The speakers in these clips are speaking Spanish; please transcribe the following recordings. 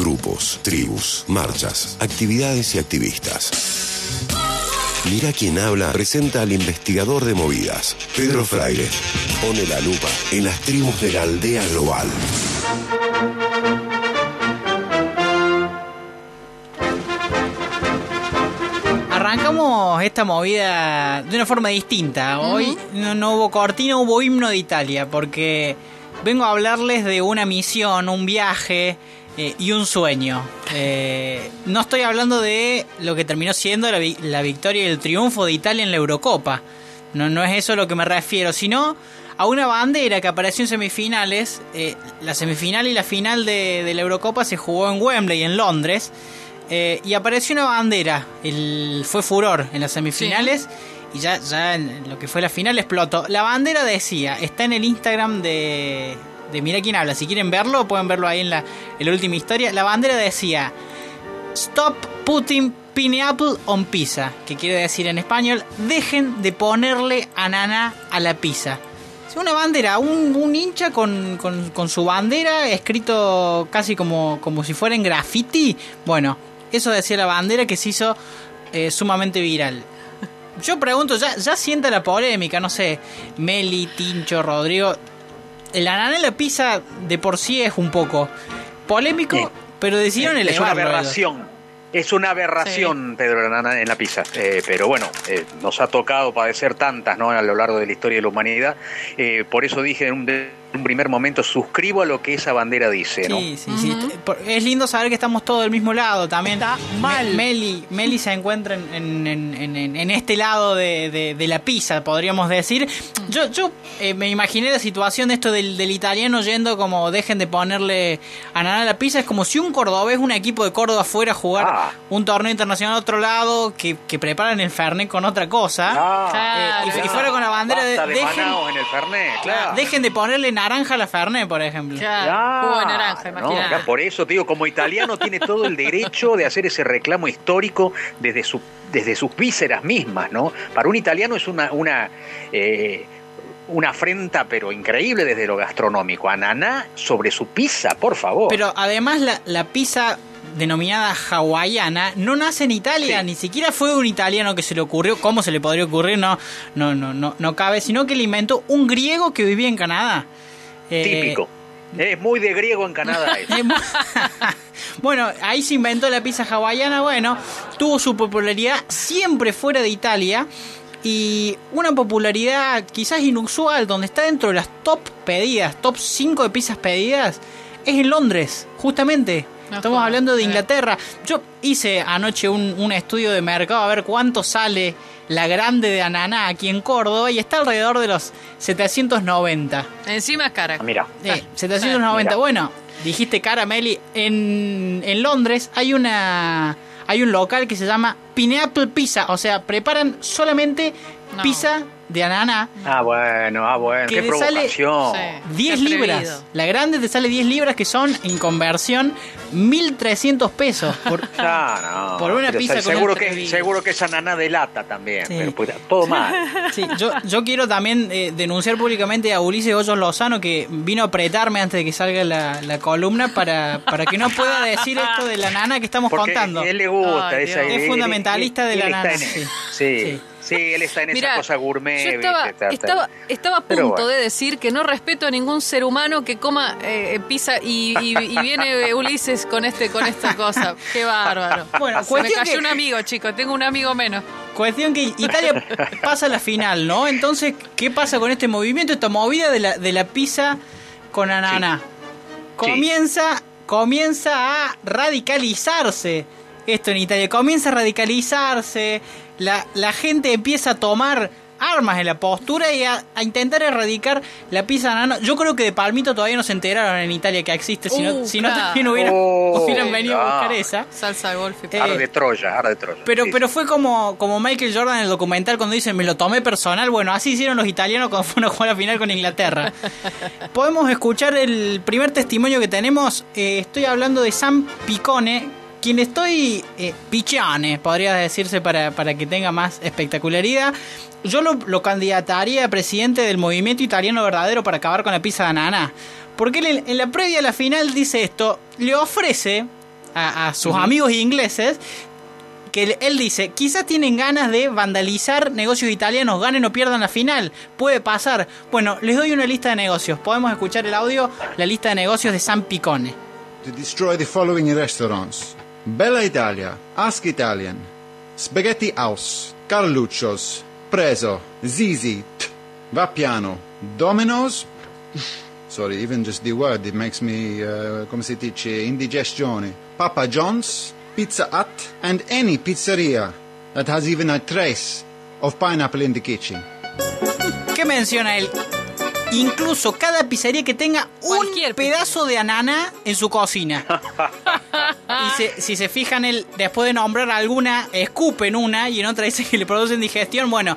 grupos, tribus, marchas, actividades y activistas. Mira quién habla presenta al investigador de movidas, Pedro Fraile. Pone la lupa en las tribus de la aldea global. Arrancamos esta movida de una forma distinta. Hoy no, no hubo cortina, hubo himno de Italia, porque vengo a hablarles de una misión, un viaje eh, y un sueño. Eh, no estoy hablando de lo que terminó siendo la, vi- la victoria y el triunfo de Italia en la Eurocopa. No, no es eso a lo que me refiero, sino a una bandera que apareció en semifinales. Eh, la semifinal y la final de, de la Eurocopa se jugó en Wembley, en Londres. Eh, y apareció una bandera. El, fue furor en las semifinales. Y ya, ya en lo que fue la final explotó. La bandera decía, está en el Instagram de, de Mira quién habla. Si quieren verlo, pueden verlo ahí en la, en la última historia. La bandera decía, Stop putting pineapple on pizza. Que quiere decir en español, dejen de ponerle ananá a la pizza. Es una bandera, un, hincha con, con- con su bandera escrito casi como, como si fuera en graffiti. Bueno, eso decía la bandera que se hizo eh, sumamente viral. Yo pregunto, ya, ya sienta la polémica, no sé, Meli, Tincho, Rodrigo. El ananá en la pizza de por sí es un poco polémico, Sí. pero decidieron es una elevarlo. aberración. Es una aberración, Pedro Nana, en la pizza. Eh, pero bueno, eh, nos ha tocado padecer tantas ¿no? a lo largo de la historia de la humanidad. Eh, por eso dije en un, de- un primer momento, suscribo a lo que esa bandera dice. ¿no? Sí, sí, sí. Es lindo saber que estamos todos del mismo lado también. Está mal. Me- Meli, Meli se encuentra en, en- en- en- en este lado de, de- de la pizza, podríamos decir. Yo, yo eh, me imaginé la situación de esto del, del italiano yendo como dejen de ponerle ananá a la pizza. Es como si un cordobés, un equipo de Córdoba fuera a jugar Ah. Un torneo internacional a otro lado, que, que preparan el Fernet con otra cosa. Ah, Eh, y, y fuera con la bandera de, Basta de dejen, en el Fernet, claro. dejen de ponerle naranja a la Fernet, por ejemplo. Claro, jugo de naranja, no, acá por eso te digo, como italiano tiene todo el derecho de hacer ese reclamo histórico desde su desde sus vísceras mismas, ¿no? Para un italiano es una una eh, una afrenta pero increíble desde lo gastronómico. Ananá sobre su pizza, por favor. Pero además la, la pizza denominada hawaiana no nace en Italia, Sí. ni siquiera fue un italiano que se le ocurrió, ¿cómo se le podría ocurrir? No, no, no, no, no cabe, sino que le inventó un griego que vivía en Canadá. Eh, Típico. Es muy de griego en Canadá. bueno, ahí se inventó la pizza hawaiana, bueno, tuvo su popularidad siempre fuera de Italia y una popularidad quizás inusual, donde está dentro de las top pedidas, top 5 de pizzas pedidas, es en Londres, justamente. No Estamos hablando de. Inglaterra. Yo hice anoche un, un estudio de mercado a ver cuánto sale la grande de ananá aquí en Córdoba y está alrededor de los 790. Encima es cara. Mira. Eh, 790. Mira. Bueno, dijiste cara, Meli. En, en Londres hay una hay un local que se llama Pineapple Pizza. O sea, preparan solamente No. pizza de ananá. Ah, bueno, ah, bueno, Que qué sale- provocación. Sí. 10 Qué atrevido. libras. La grande te sale 10 libras que son en conversión 1300 pesos. Por, Ah, no. Por una Pero pizza con seguro que seguro que esa nana de lata también, Sí. pero pues, todo mal. Sí, yo, yo quiero también eh, denunciar públicamente a Ulises Hoyos Lozano que vino a apretarme antes de que salga la, la columna para, para que no pueda decir esto de la nana que estamos Porque contando. a él le gusta Ay, esa Dios. Es él- fundamentalista de él la nana, sí. Sí. Sí. Él está en esa Mira, cosa gourmet. yo estaba, estaba, estaba a punto bueno. de decir que no respeto a ningún ser humano que coma eh, pizza y, y- y viene Ulises con este con esta cosa. Qué bárbaro. Bueno, Se me cayó que- un amigo, chicos. Tengo un amigo menos. Cuestión que Italia pasa a la final, ¿no? Entonces, ¿qué pasa con este movimiento, esta movida de la, de la pizza con ananá? Comienza, comienza a radicalizarse esto en Italia. Comienza a radicalizarse, la, la gente empieza a tomar armas en la postura y a, a intentar erradicar la pizza de ananá. Yo creo que de Palmito todavía no se enteraron en Italia que existe, si no, Uh, si no claro. también hubieran, Oh, hubieran venido a buscar esa. Salsa golf y Eh, Ar de Troya, ar de Troya. Pero, Sí, pero sí. fue como, como Michael Jordan en el documental cuando dice me lo tomé personal. Bueno, así hicieron los italianos cuando fueron a jugar la final con Inglaterra. Podemos escuchar el primer testimonio que tenemos. Eh, estoy hablando de Sam Picone, quien estoy eh, Piccione, podría decirse para, para que tenga más espectacularidad. Yo lo, lo candidataría a presidente del movimiento italiano verdadero para acabar con la pizza de ananá. Porque él en, en la previa a la final dice esto, le ofrece a, a sus amigos ingleses que él dice, quizás tienen ganas de vandalizar negocios italianos, ganen o pierdan la final, puede pasar. Bueno, les doy una lista de negocios. Podemos escuchar el audio, la lista de negocios de San Picone. To destroy the following restaurants: Bella Italia, Ask Italian, Spaghetti House, Carluccio's, Preso, Zizi, T, Vapiano, Domino's. Sorry, even just the word it makes me, uh, come si dice, indigestione. Papa John's, Pizza Hut, and any pizzeria that has even a trace of pineapple in the kitchen. ¿Qué menciona él? Incluso cada pizzería que tenga un Cualquier pedazo de anana en su cocina. y se- si se fijan, él después de nombrar alguna, escupen una y en otra dice que le producen digestión. Bueno,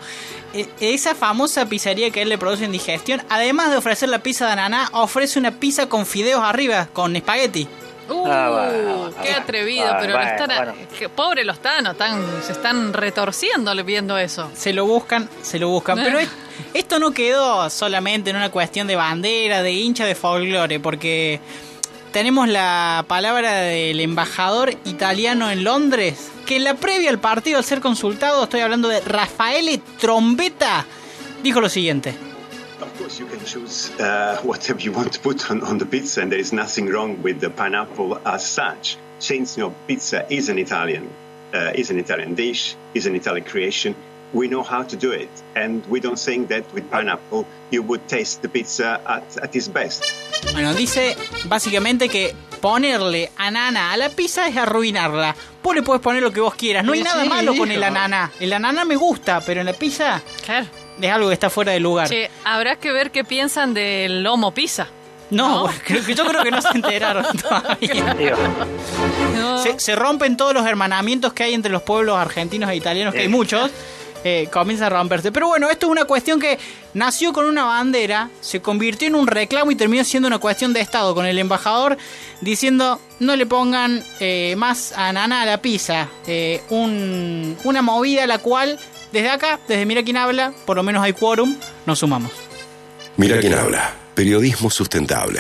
e- esa famosa pizzería que él le produce digestión, además de ofrecer la pizza de ananá, ofrece una pizza con fideos arriba, con espagueti. Uh, Ah, bueno, qué atrevido, Ah, pero lo bueno, que pobre los tanos, están, se están retorciendo viendo eso. Se lo buscan, se lo buscan. Pero es- esto no quedó solamente en una cuestión de bandera, de hincha de folclore, porque tenemos la palabra del embajador italiano en Londres, que en la previa al partido, al ser consultado, estoy hablando de Raffaele Trombetta, dijo lo siguiente. Of course, you can choose uh, whatever you want to put on, the pizza, and there is nothing wrong with the pineapple as such. Since you know, pizza is an Italian, uh, is an Italian dish, is an Italian creation. We know how to do it, and we don't think that with pineapple you would taste the pizza at its best. Bueno, dice básicamente que ponerle anana a la pizza es arruinarla. Vos le podés poner lo que vos quieras. No hay nada sí, malo con el ananá. El ananá me gusta, pero en la pizza Claro. es algo que está fuera de lugar. Che, habrá que ver qué piensan del lomo pizza. No, ¿No? creo que- yo creo que no se enteraron todavía. No. Se, se rompen todos los hermanamientos que hay entre los pueblos argentinos e italianos, que hay Eh. muchos. Eh, comienza a romperse. Pero bueno, esto es una cuestión que nació con una bandera, se convirtió en un reclamo y terminó siendo una cuestión de Estado, con el embajador diciendo no le pongan eh, más ananá a la pizza. Eh, un- una movida a la cual, desde acá, desde Mira quién habla, por lo menos hay quórum, nos sumamos. Mira quién habla. Periodismo sustentable.